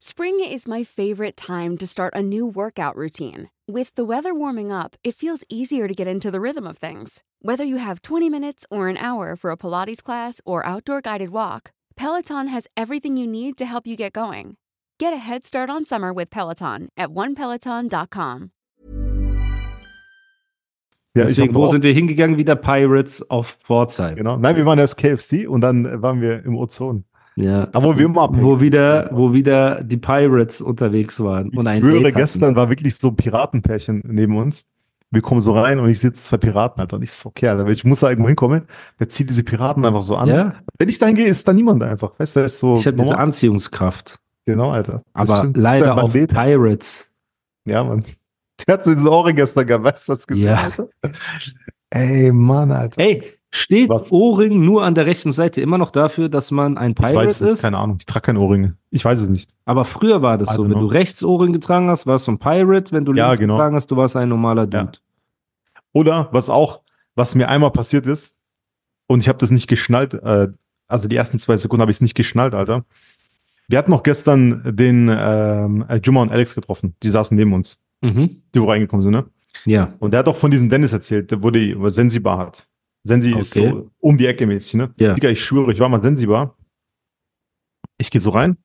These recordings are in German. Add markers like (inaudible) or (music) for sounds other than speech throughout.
Spring is my favorite time to start a new workout routine. With the weather warming up, it feels easier to get into the rhythm of things. Whether you have 20 minutes or an hour for a Pilates class or outdoor guided walk, Peloton has everything you need to help you get going. Get a head start on summer with Peloton at onepeloton.com. Ja, ich Deswegen, hab wo auch, sind wir hingegangen? Wieder Pirates auf Pforzheim. genau. Nein, wir waren erst KFC und dann waren wir im Ozon. Ja. Da wo wir abhängen. Wo wieder, wo wieder die Pirates unterwegs waren. Und ein ich schwöre, gestern war wirklich so ein Piratenpärchen neben uns. Wir kommen so rein und ich sehe zwei Piraten, Alter. Und ich so, okay, Alter, ich muss da irgendwo hinkommen. Der zieht diese Piraten einfach so an. Ja, Wenn ich da hingehe, ist da niemand einfach. Weißt du, ist so. ich habe diese. Anziehungskraft. Genau, Alter. Das Aber leider auf Leben. Pirates. Ja, Mann. (laughs) Der hat so diese Ohren gestern gehabt, weißt du das gesehen, Ja. Alter? Ey, Mann, Alter. Ey, steht Was? Ohrring nur an der rechten Seite immer noch dafür, dass man ein ich Pirate weiß es nicht, ist? keine Ahnung. Ich trage keine Ohrringe. Ich weiß es nicht. Aber früher war das so. Wenn know. du rechts Ohrring getragen hast, warst du ein Pirate. Wenn du Ja, links genau. getragen hast, du warst ein normaler Ja. Dude. Oder was auch, was mir einmal passiert ist, und ich habe das nicht geschnallt, äh, also die ersten zwei Sekunden habe ich es nicht geschnallt, Alter. Wir hatten noch gestern den ähm, äh, Juma und Alex getroffen. Die saßen neben uns, Mhm. die wo reingekommen sind, ne? Ja. Und der hat auch von diesem Dennis erzählt, der wo die wo Sensibar hat. Sensi ist Okay. so um die Ecke mäßig, ne? Ja. Digga, ich schwöre, ich war mal Sensibar. Ich gehe so rein,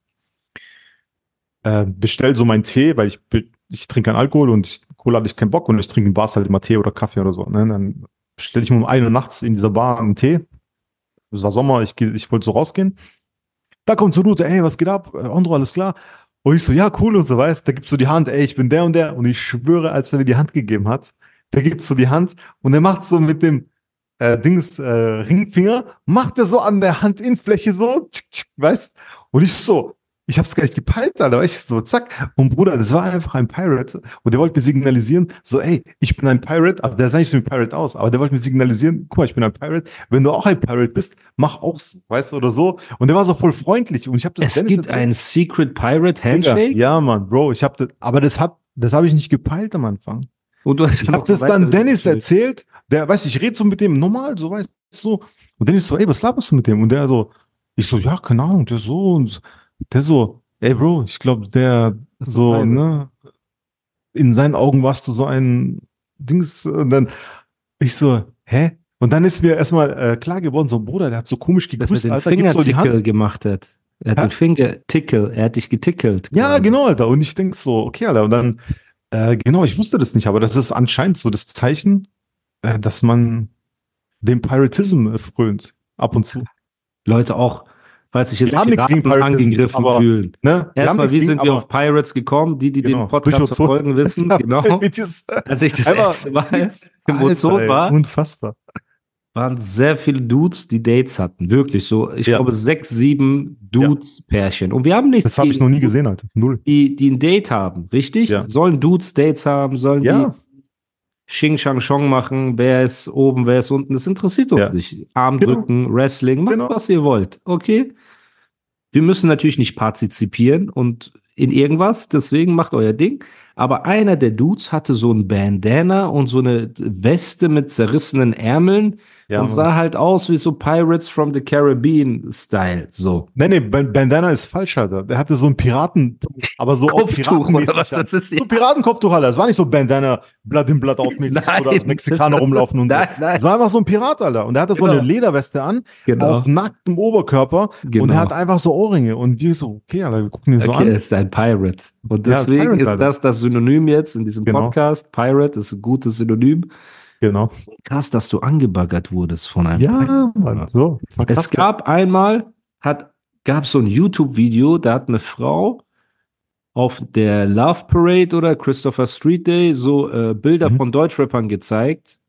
äh, bestell so meinen Tee, weil ich, ich trinke keinen Alkohol und ich, Cola hatte ich keinen Bock und ich trinke in Bars halt immer Tee oder Kaffee oder so. Ne? Dann bestelle ich mir um 1 Uhr nachts in dieser Bar einen Tee. Es war Sommer, ich, ich wollte so rausgehen. Da kommt so Rute, ey, was geht ab? Äh, Andro, alles klar? Und ich so, ja, cool und so, weißt, da gibt's so die Hand, ey, ich bin der und der. Und ich schwöre, als er mir die Hand gegeben hat, da gibt's so die Hand und er macht so mit dem äh, Dings, äh, Ringfinger, macht er so an der Handinnenfläche so, tschick, tschick, weißt? Und ich so, ich hab's gar nicht gepeilt, Alter, weißt du, so, zack. Und Bruder, das war einfach ein Pirate. Und der wollte mir signalisieren, so, ey, ich bin ein Pirate, also der sah nicht so wie ein Pirate aus, aber der wollte mir signalisieren, guck mal, ich bin ein Pirate. Wenn du auch ein Pirate bist, mach auch so, weißt du, oder so. Und der war so voll freundlich. Und ich habe das Es Dennis gibt erzählt. ein Secret Pirate Digga, Handshake. Ja, Mann, Bro, ich habe das, aber das hat, das habe ich nicht gepeilt am Anfang. Und du hast Ich habe das dann Dennis erzählt. Der, weißt du, ich rede so mit dem normal, so weißt du, so. Und Dennis so, ey, was laberst du mit dem? Und der so, ich so, ja, keine Ahnung, der so und der so, ey, Bro, ich glaube, der so, Pirate. ne, in seinen Augen warst du so ein Dings und dann ich so, hä? Und dann ist mir erstmal äh, klar geworden, so, Bruder, der hat so komisch er gegrüßt, den Alter, gibt so die Hand. gemacht hat. Er hat Hä? den Fingertickle, er hat dich getickelt. Ja, quasi. genau, Alter. Und ich denk so, okay, Alter. Und dann, äh, genau, ich wusste das nicht, aber das ist anscheinend so das Zeichen, dass man dem Piratism äh, frönt. Ab und zu. Leute auch, falls sich jetzt Wir haben nichts gegen angegriffen aber- fühlen. Ne? Erstmal, wie sind wir auf Pirates gekommen? Die, die Genau, den Podcast verfolgen, (laughs) wissen, genau. (laughs) Dieses, Als ich das erste Mal im Ozon war, Unfassbar. waren sehr viele Dudes, die Dates hatten. Wirklich so, ich Ja. glaube, sechs, sieben Dudes-Pärchen. Und wir haben nichts Das habe ich noch nie gesehen, Alter. Null. Die, die ein Date haben, richtig? Ja. Sollen Dudes Dates haben? Sollen Ja. die Xing Shang Chong machen? Wer ist oben, wer ist unten? Das interessiert uns Ja. nicht. Arm Genau. drücken, Wrestling, macht Genau. was ihr wollt. Okay? Wir müssen natürlich nicht partizipieren und in irgendwas, deswegen macht euer Ding. Aber einer der Dudes hatte so ein Bandana und so eine Weste mit zerrissenen Ärmeln Ja, und sah halt aus wie so Pirates from the Caribbean Style. So. Nee, nee, Ban- Bandana ist falsch, Alter. Der hatte so ein Piraten, aber so auch Kopftuch piratenmäßig. oder was? Das ist so Piratenkopftuch, Alter. Das war nicht so Bandana, Blood in Blood out mäßig Nein, oder Mexikaner rumlaufen und Nein, so. nein. Das war einfach so ein Pirat, Alter. Und der hatte so Genau. eine Lederweste an, Genau. auf nacktem Oberkörper. Und Genau. er hat einfach so Ohrringe. Und wir so, okay, Alter, wir gucken ihn so Okay, an. er ist ein Pirate. Und Ja, deswegen Pirate, ist das das Synonym jetzt in diesem Genau. Podcast. Pirate ist ein gutes Synonym. Genau. Krass, dass du angebaggert wurdest von einem Ja. Mann, so. War Es krass. gab einmal, hat, gab so ein YouTube-Video, da hat eine Frau auf der Love Parade oder Christopher Street Day so äh, Bilder Mhm. von Deutschrappern gezeigt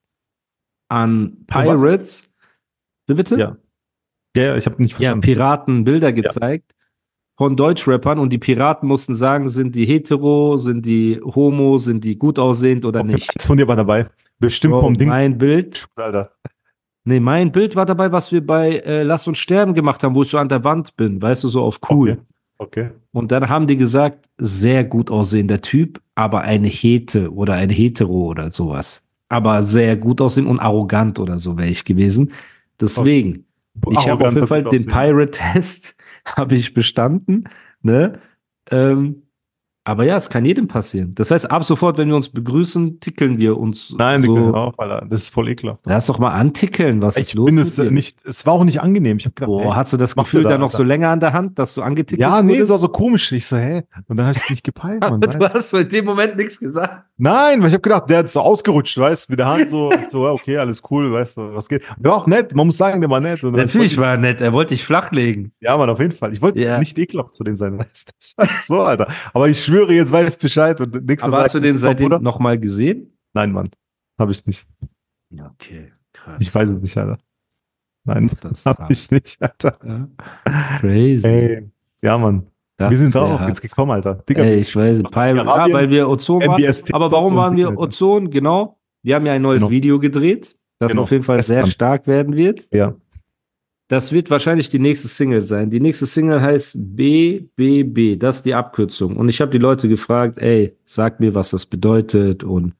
an? Pirates. Wie bitte? Ja. Ja, ja, ich habe nicht ja, verstanden. Piraten Bilder gezeigt von Deutschrappern und die Piraten mussten sagen, sind die hetero, sind die homo, sind die gut aussehend oder Okay, nicht. Eins von dir war dabei. Bestimmt Bro, vom Ding. Mein Bild, Alter. nee, mein Bild war dabei, was wir bei äh, Lass uns sterben gemacht haben, wo ich so an der Wand bin, weißt du, so auf cool. Okay. Und dann haben die gesagt, sehr gut aussehender Typ, aber eine Hete oder ein Hetero oder sowas. Aber sehr gut aussehen und arrogant oder so wäre ich gewesen. Deswegen, ich habe auf jeden Fall den. Pirate-Test (laughs) habe ich bestanden, ne? Ähm, aber ja, es kann jedem passieren. Das heißt, ab sofort, wenn wir uns begrüßen, tickeln wir uns. Nein, so. hör auf, Alter. Das ist voll ekelhaft. Lass doch mal antickeln, was ist Ich los bin mit es dir? nicht, es war auch nicht angenehm. Ich habe gedacht, Boah, ey, hast du das Gefühl da da, noch so Alter? länger an der Hand, dass du angetickelt ja, nee, es war so komisch. Ich so, hä? Und dann habe ich es nicht gepeilt, (laughs) man. Aber du weißt? hast so in dem Moment nichts gesagt. Nein, weil ich habe gedacht, der hat so ausgerutscht, weißt mit der Hand so, so, okay, alles cool, weißt du, was geht. Der war auch nett, man muss sagen, der war nett. Dann Natürlich war er nett, er wollte dich flachlegen. ich, Ja, Mann, auf jeden Fall. Ich wollte Ja. nicht ekelhaft zu dem sein, (laughs) weißt du. Ist so, Alter. Aber ich schwöre, jetzt weiß ich Bescheid und nichts mehr Aber hast du den seitdem nochmal gesehen? Nein, Mann, habe ich nicht. Okay, krass. Ich weiß es nicht, Alter. Nein, Das (laughs) habe ich nicht, Alter. Ja. Crazy. Ey, ja, Mann. Das wir sind sehr hart. jetzt gekommen, Alter. Digga, Ey, ich weiß, Pirate, ja, weil wir Ozon waren. Aber warum waren wir. Ozon? Genau. Wir haben ja ein neues Genau. Video gedreht, das Genau. auf jeden Fall sehr Gestern. stark werden wird. ja. Das wird wahrscheinlich die nächste Single sein. Die nächste Single heißt BBB. Das ist die Abkürzung. Und ich habe die Leute gefragt, ey, sag mir, was das bedeutet und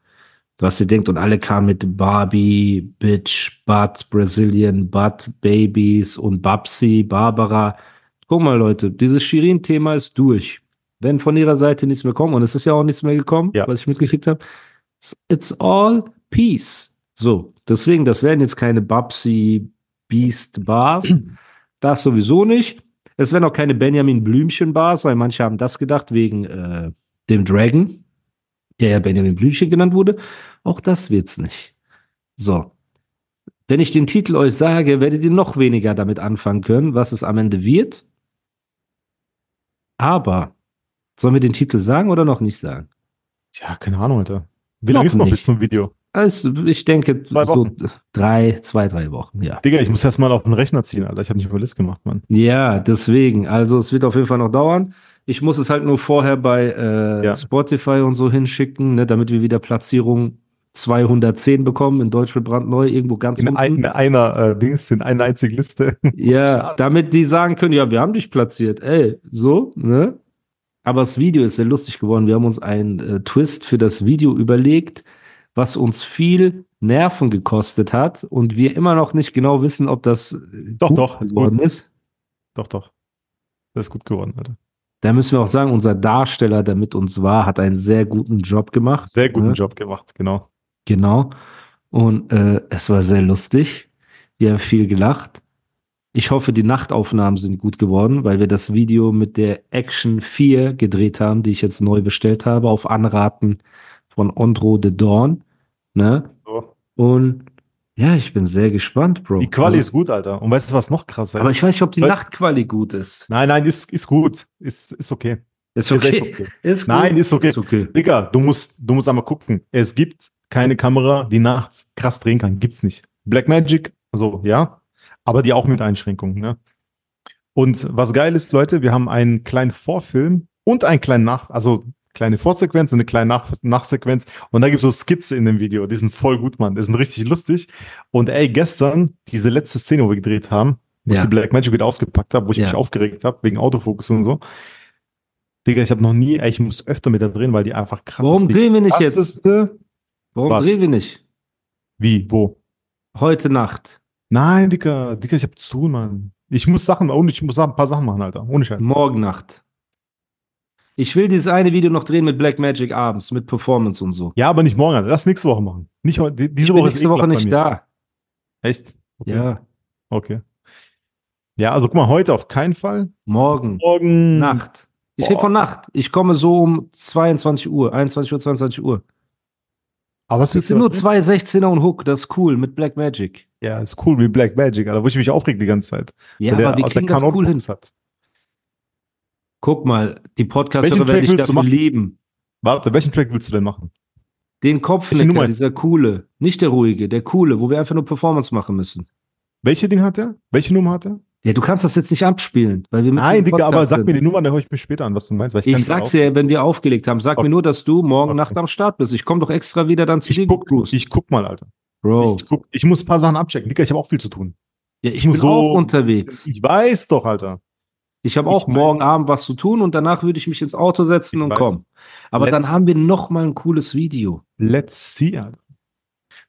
was ihr denkt. Und alle kamen mit Barbie, Bitch, Butt, Brazilian, Butt, Babies und Babsi, Barbara. Guck mal, Leute, dieses Shirin-Thema ist durch. Wenn von ihrer Seite nichts mehr kommt, und es ist ja auch nichts mehr gekommen, Ja. was ich mitgekriegt habe, it's all peace. So, deswegen, das werden jetzt keine Babsi, Beast Bars. Das sowieso nicht. Es werden auch keine Benjamin Blümchen Bars, weil manche haben das gedacht wegen äh, dem Dragon, der ja Benjamin Blümchen genannt wurde. Auch das wird's nicht. So. Wenn ich den Titel euch sage, werdet ihr noch weniger damit anfangen können, was es am Ende wird. Aber sollen wir den Titel sagen oder noch nicht sagen? Ja, keine Ahnung, Alter. Wie lange ist noch nicht. bis zum Video? Also, ich denke, Zwei so drei, zwei, drei Wochen, ja. Digga, ich muss erst mal auf den Rechner ziehen, Alter. Ich habe nicht über List gemacht, Mann. Ja, deswegen. Also es wird auf jeden Fall noch dauern. Ich muss es halt nur vorher bei äh, Ja. Spotify und so hinschicken, ne, damit wir wieder Platzierung 210 bekommen in Deutschland brandneu, irgendwo ganz In, unten. ein, in einer äh, Dings, in einer einzigen Liste. (laughs) ja, Schade. damit die sagen können, ja, wir haben dich platziert, ey, so, ne? Aber das Video ist sehr lustig geworden. Wir haben uns einen äh, Twist für das Video überlegt, was uns viel Nerven gekostet hat und wir immer noch nicht genau wissen, ob das äh, Doch, gut doch, ist geworden gut. ist. Doch, doch. Das ist gut geworden, Alter. Da müssen wir auch sagen, unser Darsteller, der mit uns war, hat einen sehr guten Job gemacht. Sehr guten ne? Job gemacht, genau. Genau. Und äh, es war sehr lustig. Wir haben viel gelacht. Ich hoffe, die Nachtaufnahmen sind gut geworden, weil wir das Video mit der Action 4 gedreht haben, die ich jetzt neu bestellt habe, auf Anraten von Ondro de Dawn. Ne? So. Und ja, ich bin sehr gespannt, Bro. Die Quali Also, ist gut, Alter. Und weißt du, was noch krasser aber ist? ich weiß nicht, ob die Leute- Nachtquali gut ist. Nein, nein, ist, ist gut. Ist, ist okay. Ist Ist echt okay. okay. (laughs) Ist. Nein, ist okay. Ist okay. Digga, du musst, du musst einmal gucken. Es gibt keine Kamera, die nachts krass drehen kann. Gibt's nicht. Blackmagic, also ja, aber die auch mit Einschränkungen. Ne? Und was geil ist, Leute, wir haben einen kleinen Vorfilm und einen kleinen Nach, also kleine Vorsequenz und eine kleine Nach Nachsequenz. Und da gibt's so Skizze in dem Video. Die sind voll gut, Mann. Die sind richtig lustig. Und ey, gestern, diese letzte Szene, wo wir gedreht haben, wo Ja. ich die Blackmagic wieder ausgepackt habe, wo ich Ja. mich aufgeregt habe, wegen Autofokus und so. Digga, ich habe noch nie, ey, ich muss öfter mit da drehen, weil die einfach krass Warum ist. Drehen wir nicht jetzt? Warum Was? drehen wir nicht? Wie, wo? Heute Nacht. Nein, Digga, Digga, ich hab zu tun, Mann. Ich muss Sachen, ohne, ich muss ein paar Sachen machen, Alter. Ohne Scheiß. Morgen Nacht. Ich will dieses eine Video noch drehen mit Black Magic abends, mit Performance und so. Ja, aber nicht morgen. Lass nächste Woche machen. Nicht heute. die- Diese ich bin Woche ist nächste Woche nicht da. Echt? Okay. Ja, Okay. Ja, also guck mal, heute auf keinen Fall. morgen Morgen. Nacht. Ich rede von Nacht. Ich komme so um 22 Uhr, 21 Uhr, 22 Uhr. Aber was Das willst sind nur zwei 16er und Hook, das ist cool, mit Black Magic. Ja, ist cool wie Black Magic, Alter, wo ich mich aufreg die ganze Zeit. Ja, Weil der- aber wir der kriegen das keinen cool hin. Hat. Guck mal, die Podcaster Welchen werde Track ich willst du dafür lieben. Warte, welchen Track willst du denn machen? Den Kopfnicker, dieser coole. Nicht der ruhige, der coole, wo wir einfach nur Performance machen müssen. Welche Ding hat er? Welche Nummer hat er? Ja, du kannst das jetzt nicht abspielen, weil wir mit Nein, Digga, aber sag sind. mir die Nummer, dann höre ich mir später an, was du meinst. Weil ich Ich sag's dir, wenn wir aufgelegt haben. Sag Okay. mir nur, dass du morgen Okay. Nacht am Start bist. Ich komme doch extra wieder dann zu Ich dir guck, ich guck mal, Alter. Bro, Ich, guck, ich muss ein paar Sachen abchecken. Digga, ich habe auch viel zu tun. ja, ich ich bin muss so- auch unterwegs. Ich weiß doch, Alter. Ich habe ich auch morgen weiß. Abend was zu tun und danach würde ich mich ins Auto setzen Ich und weiß. kommen. Aber Let's- dann haben wir noch mal ein cooles Video. Let's see.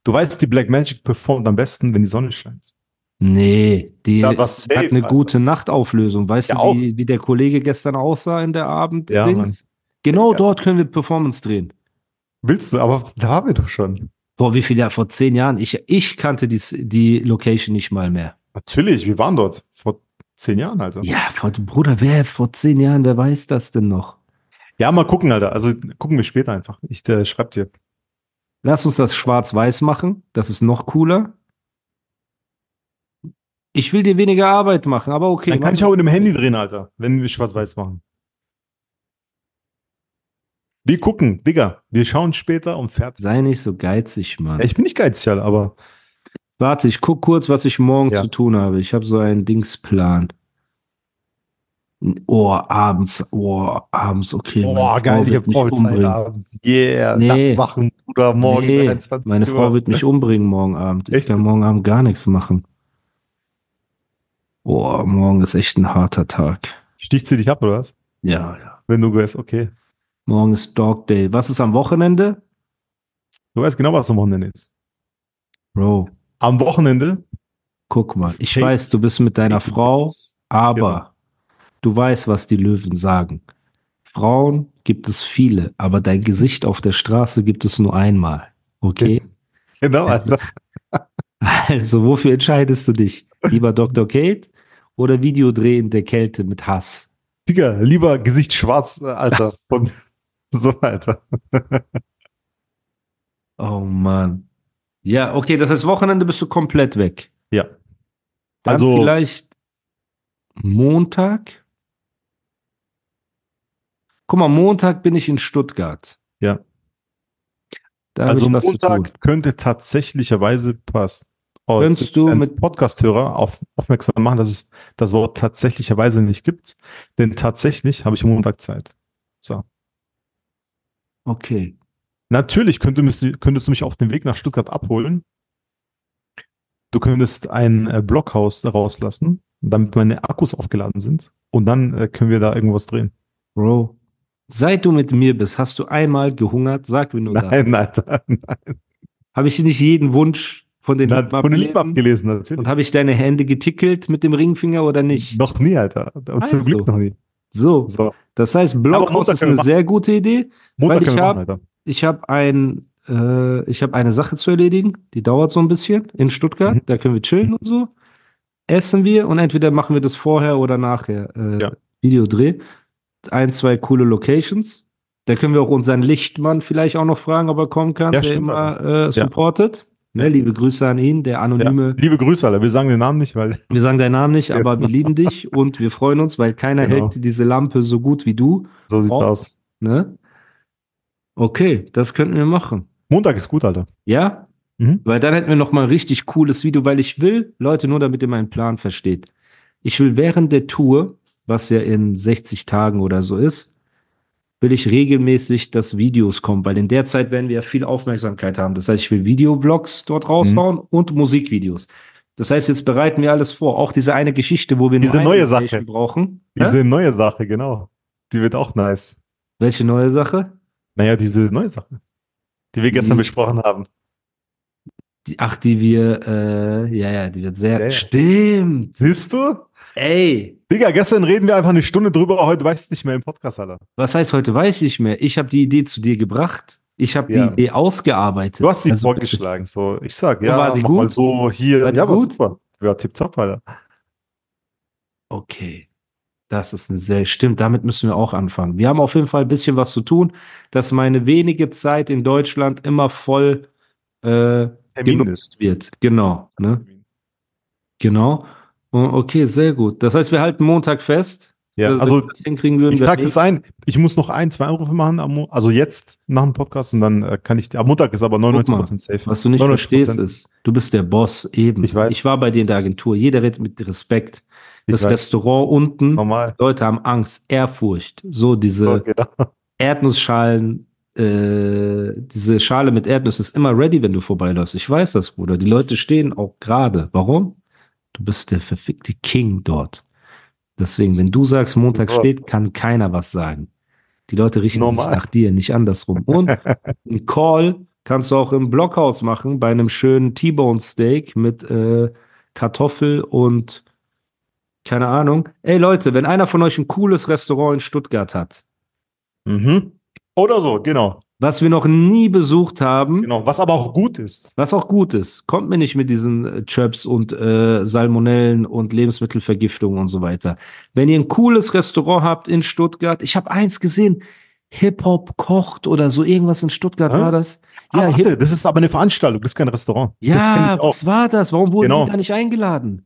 Du weißt, die Black Magic performt am besten, wenn die Sonne scheint. Nee, die war's hat safe, eine Alter. gute Nachtauflösung. Weißt Ja, du, wie, wie der Kollege gestern aussah in der Abend? Ja. Genau Ja. dort können wir Performance drehen. Willst du, aber da waren wir doch schon. Vor wie viel Jahren? Vor zehn Jahren? Ich, ich kannte die, die Location nicht mal mehr. Natürlich, wir waren dort. Vor zehn Jahren, also. Ja, vor, Bruder, wer vor zehn Jahren, wer weiß das denn noch? Ja, mal gucken, Alter. Also gucken wir später einfach. Ich äh, schreib dir. Lass uns das schwarz-weiß machen. Das ist noch cooler. Ich will dir weniger Arbeit machen, aber okay. Dann kann ich auch mit dem Handy drehen, Alter, wenn wir schwarz-weiß machen. Wir gucken, Digga. Wir schauen später und fertig. Sei nicht so geizig, Mann. Ja, ich bin nicht geizig, Alter, aber Warte, ich guck kurz, was ich morgen Ja. zu tun habe. Ich habe so einen Dingsplan. Oh, abends, oh, abends, okay. Frau geil, ich wird hab mich Vollzeit umbringen. abends. Yeah, Nee. das machen, Bruder, morgen Nee, 23 meine. Frau wird mich umbringen morgen Abend. Ich Echt? kann morgen Abend gar nichts machen. Boah, morgen ist echt ein harter Tag. Sticht sie dich ab, oder was? Ja, ja. Wenn du gehst, okay. Morgen ist Dog Day. Was ist am Wochenende? Du weißt genau, was am Wochenende ist. Bro, Am Wochenende. guck mal. Ich weiß, du bist mit deiner Frau, aber du weißt, was die Löwen sagen. Frauen gibt es viele, aber dein Gesicht auf der Straße gibt es nur einmal. Okay? (laughs) Genau, Alter. (laughs) Also, wofür entscheidest du dich? Lieber Dr. Kate oder Videodreh in der Kälte mit Hass? Digga, lieber Gesicht schwarz, äh, Alter. (laughs) Von, so, Alter. Oh Mann. Ja, okay, das heißt, Wochenende bist du komplett weg. Ja. Dann Also- vielleicht Montag. Guck mal, Montag bin ich in Stuttgart. Ja. Da Also. Montag könnte tatsächlicherweise passen. Oh, Könntest du mit- Podcast-Hörer auf, aufmerksam machen, dass es das Wort tatsächlicherweise nicht gibt. Denn tatsächlich habe ich Montag Zeit. So. Okay. Natürlich könntest du, könntest du mich auf dem Weg nach Stuttgart abholen. Du könntest ein äh, Blockhaus rauslassen, damit meine Akkus aufgeladen sind. Und dann äh, können wir da irgendwas drehen. Bro, seit du mit mir bist, hast du einmal gehungert? Sag mir nur das. Nein, Alter. (laughs) Nein. Habe ich nicht jeden Wunsch von den Lippen abgelesen, natürlich. Und habe ich deine Hände getickelt mit dem Ringfinger oder nicht? Noch nie, Alter. Und Also. zum Glück noch nie. So, So. das heißt, Blockhaus ist eine sehr gute Idee. Montag Weil ich können Ich habe ein, äh, ich habe eine Sache zu erledigen, die dauert so ein bisschen in Stuttgart. Mhm. Da können wir chillen und so. Essen wir und entweder machen wir das vorher oder nachher. Äh, Ja. Videodreh. Ein, zwei coole Locations. Da können wir auch unseren Lichtmann vielleicht auch noch fragen, ob er kommen kann, Ja, der stimmt, immer äh, supportet. Ne, Ja. liebe Grüße an ihn, der Ja. anonyme. Liebe Grüße, Alter. Wir sagen den Namen nicht, weil Wir sagen deinen Namen nicht, Ja. aber wir lieben dich und wir freuen uns, weil keiner Genau. hält diese Lampe so gut wie du. so sieht's Aus. aus. Ne? Okay, das könnten wir machen. Montag ist gut, Alter. Ja? Mhm. Weil dann hätten wir noch mal ein richtig cooles Video, weil ich will, Leute, nur damit ihr meinen Plan versteht. Ich will während der Tour, was ja in 60 Tagen oder so ist, will ich regelmäßig, dass Videos kommen, weil in der Zeit werden wir ja viel Aufmerksamkeit haben. Das heißt, ich will Videovlogs dort raushauen und Musikvideos. Das heißt, jetzt bereiten wir alles vor. Auch diese eine Geschichte, wo wir Diese nur eine neue Sache. brauchen. Diese Hä? neue Sache, genau. Die wird auch nice. Welche neue Sache? Naja, diese neue Sache, die wir gestern Die- besprochen haben. Die, ach, die wir, äh, ja, ja, die wird sehr. Ja, ja. Stimmt. Siehst du? Ey, Digga, gestern reden wir einfach eine Stunde drüber, heute weißt du nicht mehr im Podcast, Alter. Was heißt heute weiß ich nicht mehr? Ich habe die Idee zu dir gebracht. Ich habe Ja. die Idee ausgearbeitet. Du hast sie Also, vorgeschlagen, so. Ich sag, ja, war die mach mal gut? so hier. War die ja, war gut? super. Ja, tipptopp, Alter. Okay. Das ist eine sehr, stimmt, damit müssen wir auch anfangen. Wir haben auf jeden Fall ein bisschen was zu tun, dass meine wenige Zeit in Deutschland immer voll äh, genutzt wird. Genau. Ne? Genau. Oh, Okay, sehr gut. Das heißt, wir halten Montag fest. Ja, also das hinkriegen würden, ich trage es ein. Ich muss noch ein, zwei Anrufe machen, am also jetzt nach dem Podcast und dann äh, kann ich, am Montag ist aber 99% safe. Was du nicht 99%. verstehst ist, du bist der Boss eben. Ich weiß. Ich war bei dir in der Agentur. Jeder redet mit Respekt. Ich Das weiß. Restaurant unten, Normal. Leute haben Angst, Ehrfurcht. So diese So, genau. (laughs) Erdnussschalen, äh, diese Schale mit Erdnüssen ist immer ready, wenn du vorbeiläufst. Ich weiß das, Bruder. Die Leute stehen auch gerade. Warum? Du bist der verfickte King dort. Deswegen, wenn du sagst, Montag Ja. steht, kann keiner was sagen. Die Leute richten Normal. sich nach dir, nicht andersrum. Und (laughs) ein Call kannst du auch im Blockhaus machen, bei einem schönen T-Bone Steak mit äh, Kartoffel und keine Ahnung. Ey Leute, wenn einer von euch ein cooles Restaurant in Stuttgart hat, Mhm. Oder so, genau. Was wir noch nie besucht haben, Genau. Was aber auch gut ist. was auch gut ist, kommt mir nicht mit diesen äh, Chöps und äh, Salmonellen und Lebensmittelvergiftungen und so weiter. Wenn ihr ein cooles Restaurant habt in Stuttgart, ich habe eins gesehen, Hip-Hop kocht oder so irgendwas in Stuttgart Was? war das. Ah, Ja, warte, das ist aber eine Veranstaltung, das ist kein Restaurant. ja was war das? Warum wurden Genau. die da nicht eingeladen?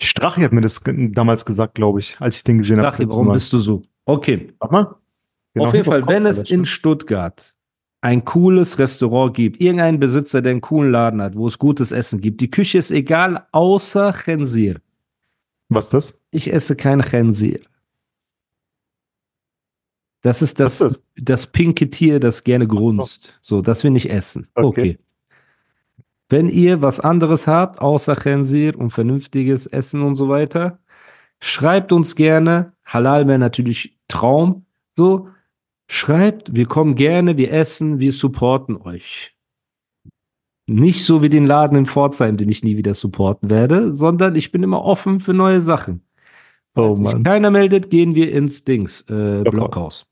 Strachi hat mir das damals gesagt, glaube ich, als ich den gesehen habe. das letzte warum Mal. bist du so? Okay. Warte mal. Genau, Auf jeden Fall, wenn es in Stuttgart ein cooles Restaurant gibt, irgendeinen Besitzer, der einen coolen Laden hat, wo es gutes Essen gibt, die Küche ist egal, außer Chensir. Was ist das? Ich esse kein Chensir. Das ist das, ist das pinke Tier, das gerne grunzt. So, das wir nicht essen. Okay. Okay. Wenn ihr was anderes habt, außer Chensir und vernünftiges Essen und so weiter, schreibt uns gerne. Halal wäre natürlich Traum. So, schreibt, wir kommen gerne, wir essen, wir supporten euch. Nicht so wie den Laden in Pforzheim, den ich nie wieder supporten werde, sondern ich bin immer offen für neue Sachen. Oh Falls sich keiner meldet, gehen wir ins Dings, äh, Blockhaus. Blockhaus.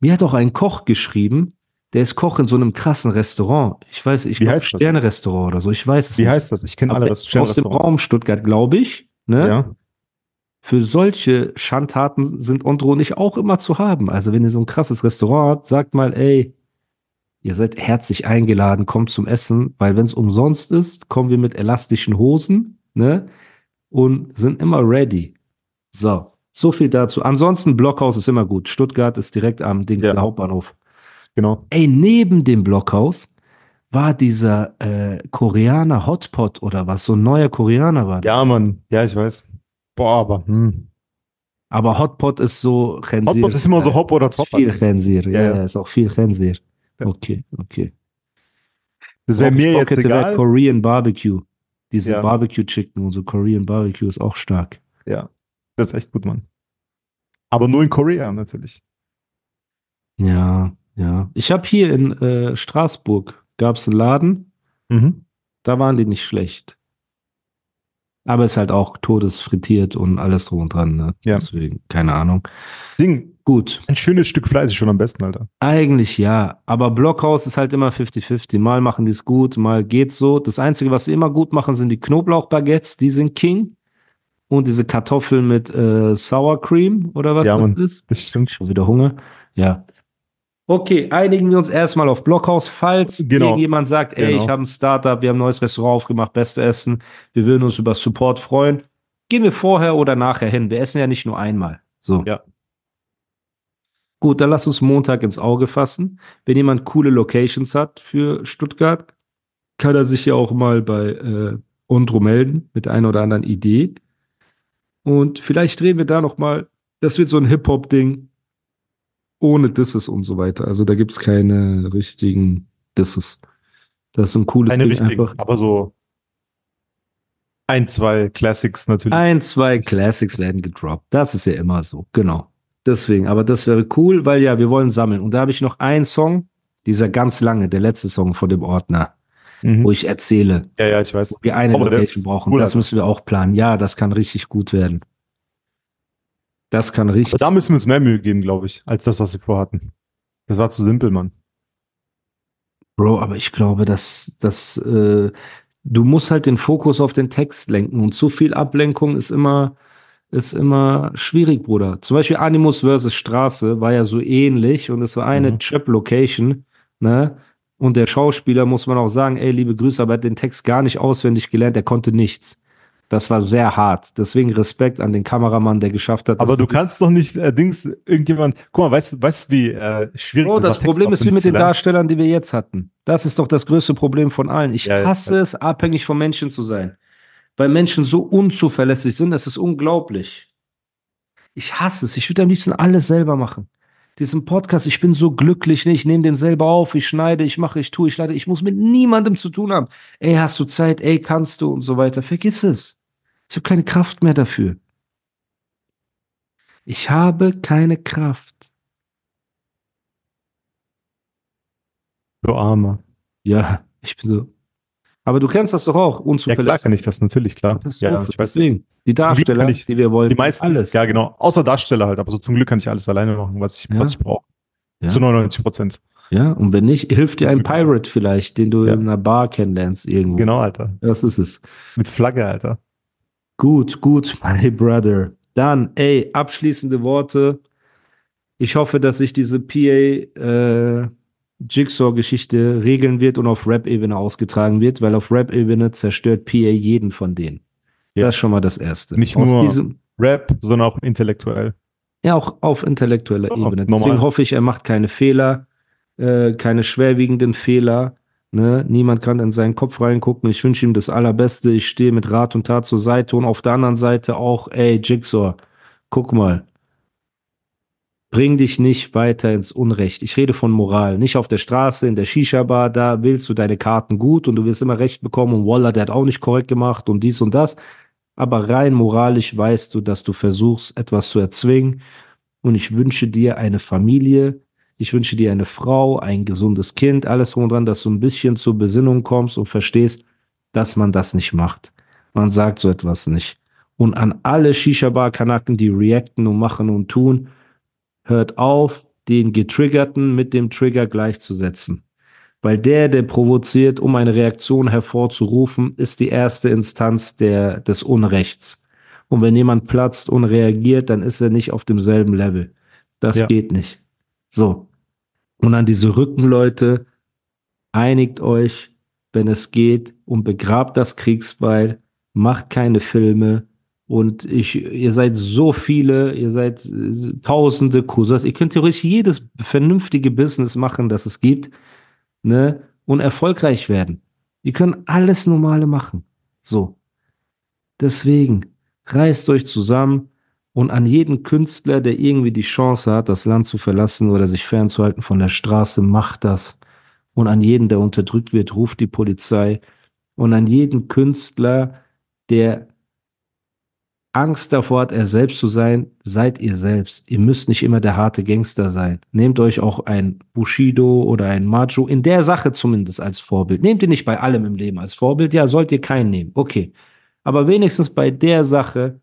Mir hat auch ein Koch geschrieben, der ist Koch in so einem krassen Restaurant. Ich weiß, ich glaube? Sterne-Restaurant oder so. Ich weiß es Wie nicht. heißt das? Ich kenne alle das aus dem. Raum Stuttgart, glaube ich. Ne? Ja. Für solche Schandtaten sind Ondro nicht auch immer zu haben. Also wenn ihr so ein krasses Restaurant habt, sagt mal, ey, ihr seid herzlich eingeladen, kommt zum Essen, weil wenn es umsonst ist, kommen wir mit elastischen Hosen, ne? Und sind immer ready. So, so viel dazu. Ansonsten Blockhaus ist immer gut. Stuttgart ist direkt am Dings, Ja. der Hauptbahnhof. Genau. Ey, neben dem Blockhaus war dieser äh, Koreaner Hotpot oder was, so ein neuer Koreaner war. der. Ja, Mann. Ja, ich weiß. Boah, aber hm. Aber Hotpot ist so Khensir. Hotpot ist immer so Hop oder Top. viel Khensir, ja, Ja, ja, ist auch viel Khensir. Ja. Okay, okay. Das wäre mir jetzt egal. Korean Barbecue. Diese Ja. Barbecue Chicken und so Korean Barbecue ist auch stark. Ja, das ist echt gut, Mann. Aber nur in Korea natürlich. Ja, ja. Ich habe hier in äh, Straßburg gab es einen Laden, Mhm. da waren die nicht schlecht. Aber ist halt auch todesfrittiert und alles drum und dran, ne? Ja. Deswegen, keine Ahnung. Ding, Gut, ein schönes Stück Fleisch ist schon am besten, Alter. Eigentlich ja, aber Blockhaus ist halt immer 50-50. Mal machen die es gut, mal geht's so. Das Einzige, was sie immer gut machen, sind die Knoblauchbaguettes, die sind King. Und diese Kartoffeln mit äh, Sour Cream oder was Ja, das Mann. ist. Das stimmt. Schon wieder Hunger. Ja. Okay, einigen wir uns erstmal auf Blockhaus. Falls Genau. irgendjemand sagt, ey, Genau. ich habe ein Startup, wir haben ein neues Restaurant aufgemacht, beste Essen, wir würden uns über Support freuen, gehen wir vorher oder nachher hin. Wir essen ja nicht nur einmal. So. Ja. Gut, dann lass uns Montag ins Auge fassen. Wenn jemand coole Locations hat für Stuttgart, kann er sich ja auch mal bei äh, Ondro melden mit einer oder anderen Idee. Und vielleicht drehen wir da noch mal, das wird so ein Hip-Hop-Ding ohne Disses und so weiter. Also da gibt's keine richtigen Disses. Das ist ein cooles Keine Ding richtigen, einfach. aber so ein, zwei Classics natürlich. Ein, zwei Classics werden gedroppt. Das ist ja immer so. Genau. Deswegen, aber das wäre cool, weil ja, wir wollen sammeln. Und da habe ich noch einen Song, dieser ganz lange, der letzte Song von dem Ordner, Mhm. wo ich erzähle, Ja, ja, ich weiß. wo wir eine der Location brauchen. cool, das müssen wir auch planen. Ja, das kann richtig gut werden. Das kann richtig. Aber da müssen wir uns mehr Mühe geben, glaube ich, als das, was wir vorhatten. Das war zu simpel, Mann. Bro, aber ich glaube, dass, dass äh, du musst halt den Fokus auf den Text lenken und zu viel Ablenkung ist immer, ist immer schwierig, Bruder. Zum Beispiel Animus versus Straße war ja so ähnlich und es war eine Mhm. Trap-Location, ne? Und der Schauspieler, muss man auch sagen, ey, liebe Grüße, aber er hat den Text gar nicht auswendig gelernt, er konnte nichts. Das war sehr hart. Deswegen Respekt an den Kameramann, der geschafft hat. Aber du kannst doch nicht, äh, Dings, irgendjemand, guck mal, weißt du, weißt, wie äh, schwierig war, das Text Problem ist wie mit den? Darstellern, die wir jetzt hatten. Das ist doch das größte Problem von allen. Ich Ja, ja, hasse es, abhängig von Menschen zu sein. Weil Menschen so unzuverlässig sind, das ist unglaublich. Ich hasse es. Ich würde am liebsten alles selber machen. Diesen Podcast, ich bin so glücklich, ne? ich nehme den selber auf, ich schneide, ich mache, ich tue, ich leite, ich muss mit niemandem zu tun haben. Ey, hast du Zeit? Ey, kannst du und so weiter. Vergiss es. Ich habe keine Kraft mehr dafür. Ich habe keine Kraft. Du Armer. Ja, ich bin so. Aber du kennst das doch auch, Ja, klar unzuverlässig. kann ich das, natürlich, klar. Katastrophe. Ja, ich weiß. Deswegen, die Darsteller, ich- die wir wollen, Die meisten, alles. ja genau, außer Darsteller halt, aber so zum Glück kann ich alles alleine machen, was ich, Ja. was ich brauche. Ja. Zu 99 Prozent. Ja, und wenn nicht, hilft dir ein Pirate vielleicht, den du in einer Bar kennenlernst irgendwo. Genau, Alter. Das ist es. Mit Flagge, Alter. Gut, gut, (laughs) my brother. Dann, ey, abschließende Worte. Ich hoffe, dass sich diese PA äh, Jigsaw-Geschichte regeln wird und auf Rap-Ebene ausgetragen wird, weil auf Rap-Ebene zerstört PA jeden von denen. Ja. Das ist schon mal das Erste. Nicht Aus nur- diesem, Rap, sondern auch intellektuell. Ja, auch auf intellektueller Ja, Ebene. normal. Deswegen hoffe ich, er macht keine Fehler, äh, keine schwerwiegenden Fehler. Ne? Niemand kann in seinen Kopf reingucken. Ich wünsche ihm das Allerbeste. Ich stehe mit Rat und Tat zur Seite und auf der anderen Seite auch, ey, Jigsaw, guck mal. Bring dich nicht weiter ins Unrecht. Ich rede von Moral. Nicht auf der Straße, in der Shisha-Bar, da willst du deine Karten gut und du wirst immer Recht bekommen und Wallah, der hat auch nicht korrekt gemacht und dies und das. Aber rein moralisch weißt du, dass du versuchst, etwas zu erzwingen. Und ich wünsche dir eine Familie, ich wünsche dir eine Frau, ein gesundes Kind, alles drum und dran, dass du ein bisschen zur Besinnung kommst und verstehst, dass man das nicht macht. Man sagt so etwas nicht. Und an alle Shisha-Bar-Kanaken, die reacten und machen und tun, hört auf, den Getriggerten mit dem Trigger gleichzusetzen. Weil der, der provoziert, um eine Reaktion hervorzurufen, ist die erste Instanz der, des Unrechts. Und wenn jemand platzt und reagiert, dann ist er nicht auf demselben Level. Das Ja. geht nicht. So. Und an diese Rückenleute, einigt euch, wenn es geht, und begrabt das Kriegsbeil, macht keine Filme. Und ich, ihr seid so viele, ihr seid äh, tausende Cousins. Ihr könnt theoretisch jedes vernünftige Business machen, das es gibt, ne? Und erfolgreich werden. Die können alles Normale machen. So. Deswegen, reißt euch zusammen und an jeden Künstler, der irgendwie die Chance hat, das Land zu verlassen oder sich fernzuhalten von der Straße, macht das. Und an jeden, der unterdrückt wird, ruft die Polizei. Und an jeden Künstler, der Angst davor hat, er selbst zu sein, seid ihr selbst. Ihr müsst nicht immer der harte Gangster sein. Nehmt euch auch ein Bushido oder ein Macho, in der Sache zumindest als Vorbild. Nehmt ihr nicht bei allem im Leben als Vorbild, ja, sollt ihr keinen nehmen. Okay. Aber wenigstens bei der Sache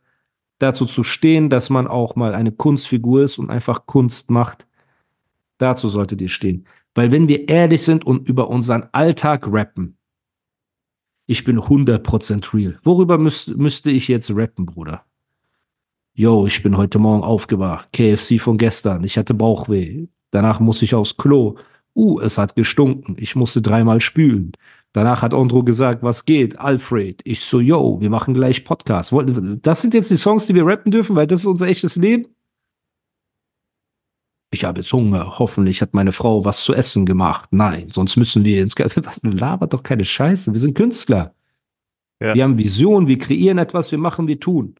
dazu zu stehen, dass man auch mal eine Kunstfigur ist und einfach Kunst macht, dazu solltet ihr stehen. Weil wenn wir ehrlich sind und über unseren Alltag rappen, ich bin 100% real. Worüber müsst, müsste ich jetzt rappen, Bruder? Yo, ich bin heute Morgen aufgewacht. KFC von gestern. Ich hatte Bauchweh. Danach muss ich aufs Klo. Uh, es hat gestunken. Ich musste dreimal spülen. Danach hat Andro gesagt, was geht? Alfred. Ich so, yo, wir machen gleich Podcast. Das sind jetzt die Songs, die wir rappen dürfen, weil das ist unser echtes Leben? Ich habe jetzt Hunger. Hoffentlich hat meine Frau was zu essen gemacht. Nein, sonst müssen wir ins... Was (laughs) labert doch keine Scheiße. Wir sind Künstler. Ja. Wir haben Vision, wir kreieren etwas, wir machen, wir tun.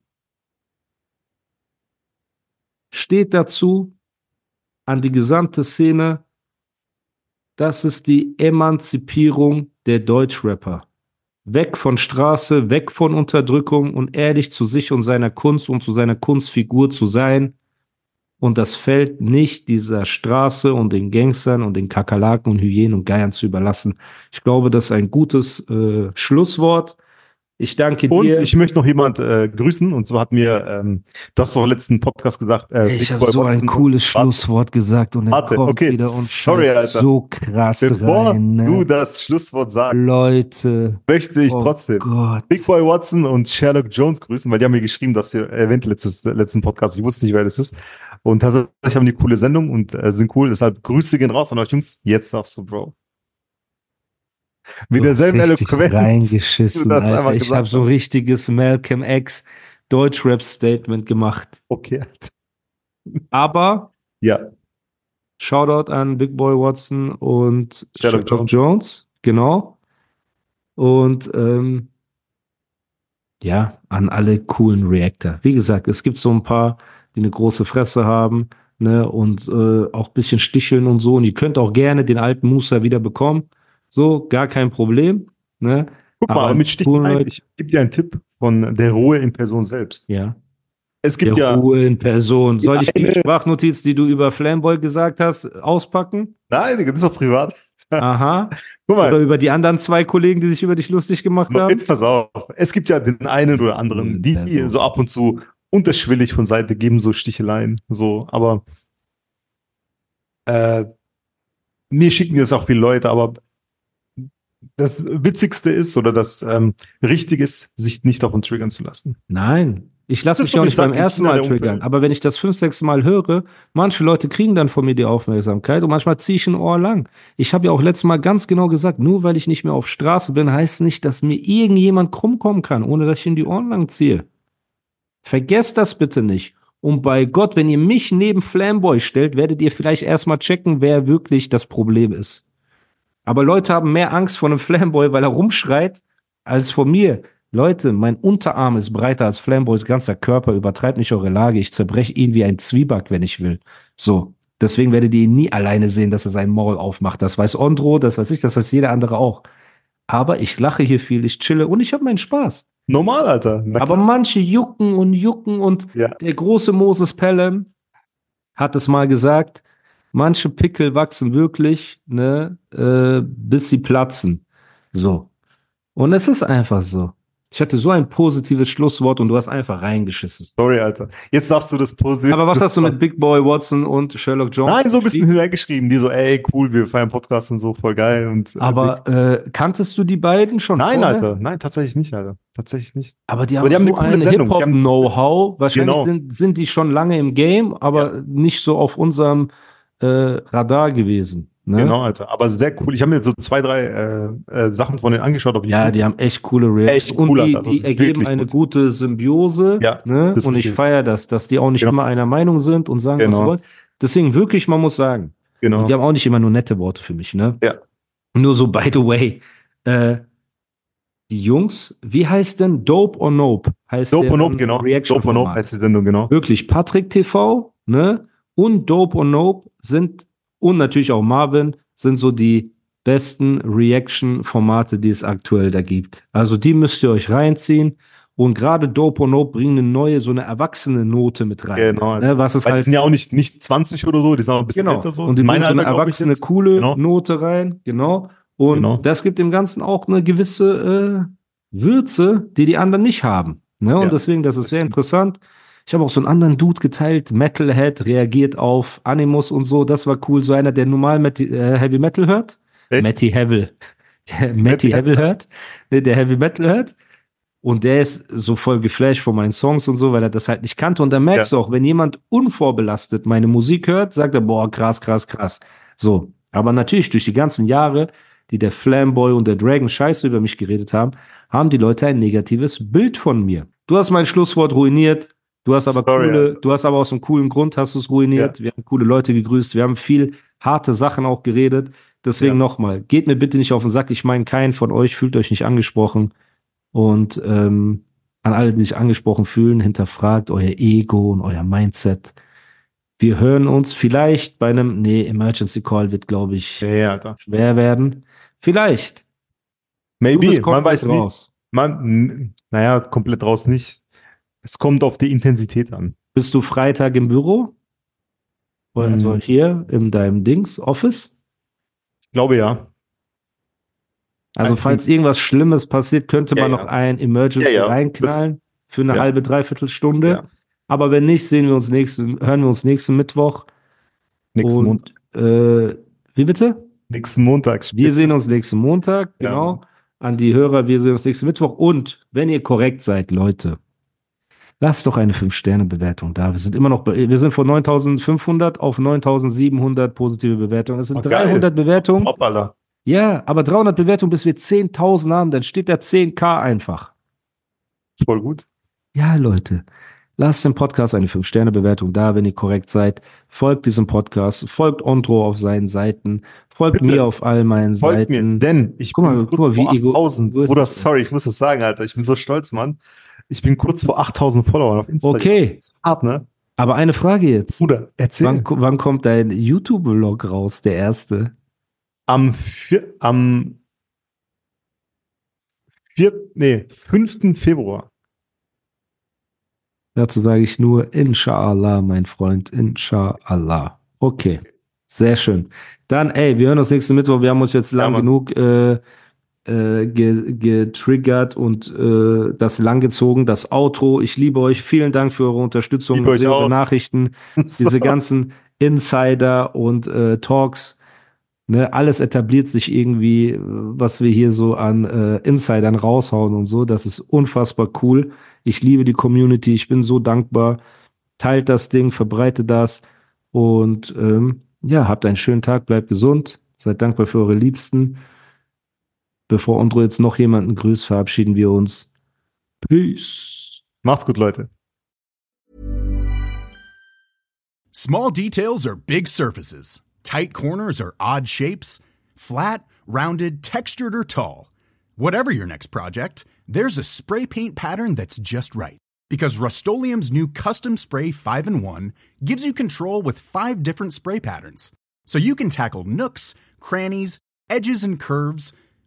Steht dazu an die gesamte Szene, das ist die Emanzipierung der Deutschrapper. Weg von Straße, weg von Unterdrückung und ehrlich zu sich und seiner Kunst und zu seiner Kunstfigur zu sein. Und das Feld nicht dieser Straße und den Gangstern und den Kakerlaken und Hyänen und Geiern zu überlassen. Ich glaube, das ist ein gutes äh, Schlusswort. Ich danke Und dir. ich möchte noch jemand äh, grüßen. Und zwar hat mir, ähm, du hast doch letzten Podcast gesagt, äh, ich habe so ein cooles Schlusswort gesagt und er Warte, kommt okay, wieder und sorry, Alter. so krass Bevor rein. Ne? du das Schlusswort sagst, Leute. möchte ich oh trotzdem Gott. Big Boy Watson und Sherlock Jones grüßen, weil die haben mir geschrieben, dass ihr erwähnt letztes, letzten Podcast. Ich wusste nicht, wer das ist. Und tatsächlich haben die coole Sendung und äh, sind cool. Deshalb Grüße gehen raus an euch Jungs. Jetzt darfst du, Bro. Mit derselben Eloquenz. reingeschissen, Alter. Ich habe so ein richtiges Malcolm X Deutschrap-Statement gemacht. Okay. Aber Ja, Shoutout an Big Boy Watson und Sherlock, Jones. Jones. Genau. Und ähm, ja, an alle coolen Reactor. Wie gesagt, es gibt so ein paar, die eine große Fresse haben, ne, und äh, auch ein bisschen sticheln und so. Und ihr könnt auch gerne den alten Musa wieder bekommen. So, gar kein Problem. Ne? guck mal, Aber aber mit Sticheleien, ich gebe dir einen Tipp von der Ruhe in Person selbst. Ja. Es gibt Der ja, Ruhe in Person. Soll ich die Sprachnotiz, die du über Flamboy gesagt hast, auspacken? nein, das ist doch privat. Aha. (laughs) Guck mal, Oder über die anderen zwei Kollegen, die sich über dich lustig gemacht So, haben? Jetzt pass auf. Es gibt ja den einen oder anderen, die Person. so ab und zu unterschwellig von Seite geben, so Sticheleien, so, aber äh, mir schicken das auch viele Leute, aber das Witzigste ist oder das ähm, Richtige ist, sich nicht davon triggern zu lassen. Nein. Ich lasse mich auch nicht beim ersten Mal triggern. Aber wenn ich das fünf, sechs Mal höre, manche Leute kriegen dann von mir die Aufmerksamkeit und manchmal ziehe ich ein Ohr lang. Ich habe ja auch letztes Mal ganz genau gesagt, nur weil ich nicht mehr auf Straße bin, heißt nicht, dass mir irgendjemand krumm kommen kann, ohne dass ich ihm die Ohren lang ziehe. Vergesst das bitte nicht. Und bei Gott, wenn ihr mich neben Flamboy stellt, werdet ihr vielleicht erstmal checken, wer wirklich das Problem ist. Aber Leute haben mehr Angst vor einem Flamboy, weil er rumschreit, als vor mir. Leute, mein Unterarm ist breiter als Flamboys ganzer Körper. Übertreibt nicht eure Lage. Ich zerbreche ihn wie ein Zwieback, wenn ich will. So. Deswegen werdet ihr ihn nie alleine sehen, dass er sein Maul aufmacht. Das weiß Ondro, das weiß ich, das weiß jeder andere auch. Aber ich lache hier viel, ich chille und ich habe meinen Spaß. Normal, Alter. Aber manche jucken und jucken und Ja. der große Moses Pelham hat es mal gesagt, manche Pickel wachsen wirklich, ne, äh, bis sie platzen. So. Und es ist einfach so. Ich hatte so ein positives Schlusswort und du hast einfach reingeschissen. Sorry, Alter. Jetzt darfst du das positiv. Aber was hast du mit Big Boy Watson und Sherlock Jones? Nein, so ein bisschen geschrieben? hineingeschrieben. Die so, ey, cool, wir feiern Podcast und so, voll geil. Und, äh, Aber äh, kanntest du die beiden schon? Nein, vorher? Alter. Nein, tatsächlich nicht, Alter. Tatsächlich nicht. Aber die haben, Aber die haben so eine Hip-Hop-Know-how. Wahrscheinlich Genau. sind, sind die schon lange im Game, aber nicht so auf unserem äh, Radar gewesen. Ne? Genau, Alter. Aber sehr cool. Ich habe mir so zwei, drei äh, äh, Sachen von denen angeschaut. Ja, YouTube. die haben echt coole Reactions. Echt cool, und die, Alter. Also die ergeben eine gut. gute Symbiose. Ja, ne? Und ich feiere das, dass die auch nicht Genau. immer einer Meinung sind und sagen, was sie Genau. wollen. Deswegen wirklich, man muss sagen, Genau. die haben auch nicht immer nur nette Worte für mich. Ne? Ja. Nur so, by the way, äh, die Jungs, wie heißt denn Dope or Nope? Heißt Dope or Nope, genau. Reaction Dope or Nope heißt die Sendung, genau. Wirklich, Patrick TV, ne? Und Dope or Nope sind, und natürlich auch Marvin, sind so die besten Reaction-Formate, die es aktuell da gibt. Also die müsst ihr euch reinziehen. Und gerade Dope or Nope bringen eine neue, so eine erwachsene Note mit rein. Genau. Ne? Was ist Weil die halt sind ja auch nicht, nicht 20 oder so, die sind auch ein bisschen Genau. älter so. Und die bringen so eine Alter, erwachsene, coole Genau. Note rein. Genau. Und Genau. das gibt dem Ganzen auch eine gewisse äh, Würze, die die anderen nicht haben. Ne? Und Ja, deswegen, das ist sehr interessant. Ich habe auch so einen anderen Dude geteilt, Metalhead, reagiert auf Animus und so. Das war cool. So einer, der normal Met äh, Heavy Metal hört. Echt? Matty Hevel. (laughs) Der Matty Hevel hört. Ne, der Heavy Metal hört. Und der ist so voll geflasht von meinen Songs und so, weil er das halt nicht kannte. Und da merkst du auch, wenn jemand unvorbelastet meine Musik hört, sagt er, boah, krass, krass, krass. So. Aber natürlich durch die ganzen Jahre, die der Flamboy und der Dragon Scheiße über mich geredet haben, haben die Leute ein negatives Bild von mir. Du hast mein Schlusswort ruiniert. Du hast aber Sorry, coole, du hast aber aus einem coolen Grund hast du es ruiniert. Wir haben coole Leute gegrüßt. Wir haben viel harte Sachen auch geredet. Deswegen Ja. nochmal, geht mir bitte nicht auf den Sack. Ich meine, keinen von euch fühlt euch nicht angesprochen. Und ähm, an alle, die sich angesprochen fühlen, hinterfragt euer Ego und euer Mindset. Wir hören uns vielleicht bei einem, nee, Emergency Call wird, glaube ich, Ja, ja, schwer werden. Vielleicht. Maybe, man weiß nie. raus. Man, n- naja, komplett raus nicht. Es kommt auf die Intensität an. Bist du Freitag im Büro? Oder Mhm. also hier in deinem Dings, Office? Ich glaube ja. Also Ein- falls irgendwas Schlimmes passiert, könnte Ja, man ja. noch ein Emergency Ja, reinknallen für eine halbe, dreiviertel Stunde. Aber wenn nicht, sehen wir uns nächsten, hören wir uns nächsten Mittwoch. Nächsten Montag. Äh, wie bitte? Nächsten Montag. Wir sehen uns nächsten Montag, genau. An die Hörer, wir sehen uns nächsten Mittwoch. Und wenn ihr korrekt seid, Leute, lasst doch eine 5-Sterne-Bewertung da. Wir sind immer noch, wir sind von 9500 auf 9700 positive Bewertungen. Es sind Oh, geil. 300 Bewertungen. Hoppala. Ja, aber 300 Bewertungen, bis wir 10.000 haben, dann steht da 10k einfach. Voll gut. Ja, Leute, lasst dem Podcast eine 5-Sterne-Bewertung da, wenn ihr korrekt seid. Folgt diesem Podcast, folgt Ondro auf seinen Seiten, folgt Bitte. mir auf all meinen Folgt mir, Seiten. denn ich Guck mal, bin guck mal, wie vor ego- 8000. wo ist Bruder, das denn? sorry, ich muss das sagen, Alter. Ich bin so stolz, Mann. Ich bin kurz vor 8000 Followern auf Instagram. Okay. Das ist hart, ne? Aber eine Frage jetzt. Bruder, erzähl. Wann, wann kommt dein YouTube-Vlog raus, der erste? Am, vier, am vier, nee, 5. Februar. Dazu sage ich nur Inshallah, mein Freund. Inshallah. Okay. Sehr schön. Dann, ey, wir hören uns nächsten Mittwoch. Wir haben uns jetzt lang Mann. genug äh, äh, ge getriggert und äh, das langgezogen. Das Outro. Ich liebe euch. Vielen Dank für eure Unterstützung. Sehr eure. Nachrichten. (laughs) Diese So. ganzen Insider und äh, Talks. Ne, alles etabliert sich irgendwie, äh, was wir hier so an äh, Insidern raushauen und so. Das ist unfassbar cool. Ich liebe die Community. Ich bin so dankbar. Teilt das Ding, verbreitet das und ähm, ja, habt einen schönen Tag, bleibt gesund, seid dankbar für eure Liebsten. Bevor Ondro jetzt noch jemanden grüßt, verabschieden wir uns. Peace. Macht's gut, Leute. Small details are big surfaces. Tight corners are odd shapes. Flat, rounded, textured, or tall. Whatever your next project, there's a spray paint pattern that's just right. Because Rust new Custom Spray 5 in 1 gives you control with five different spray patterns. So you can tackle nooks, crannies, edges, and curves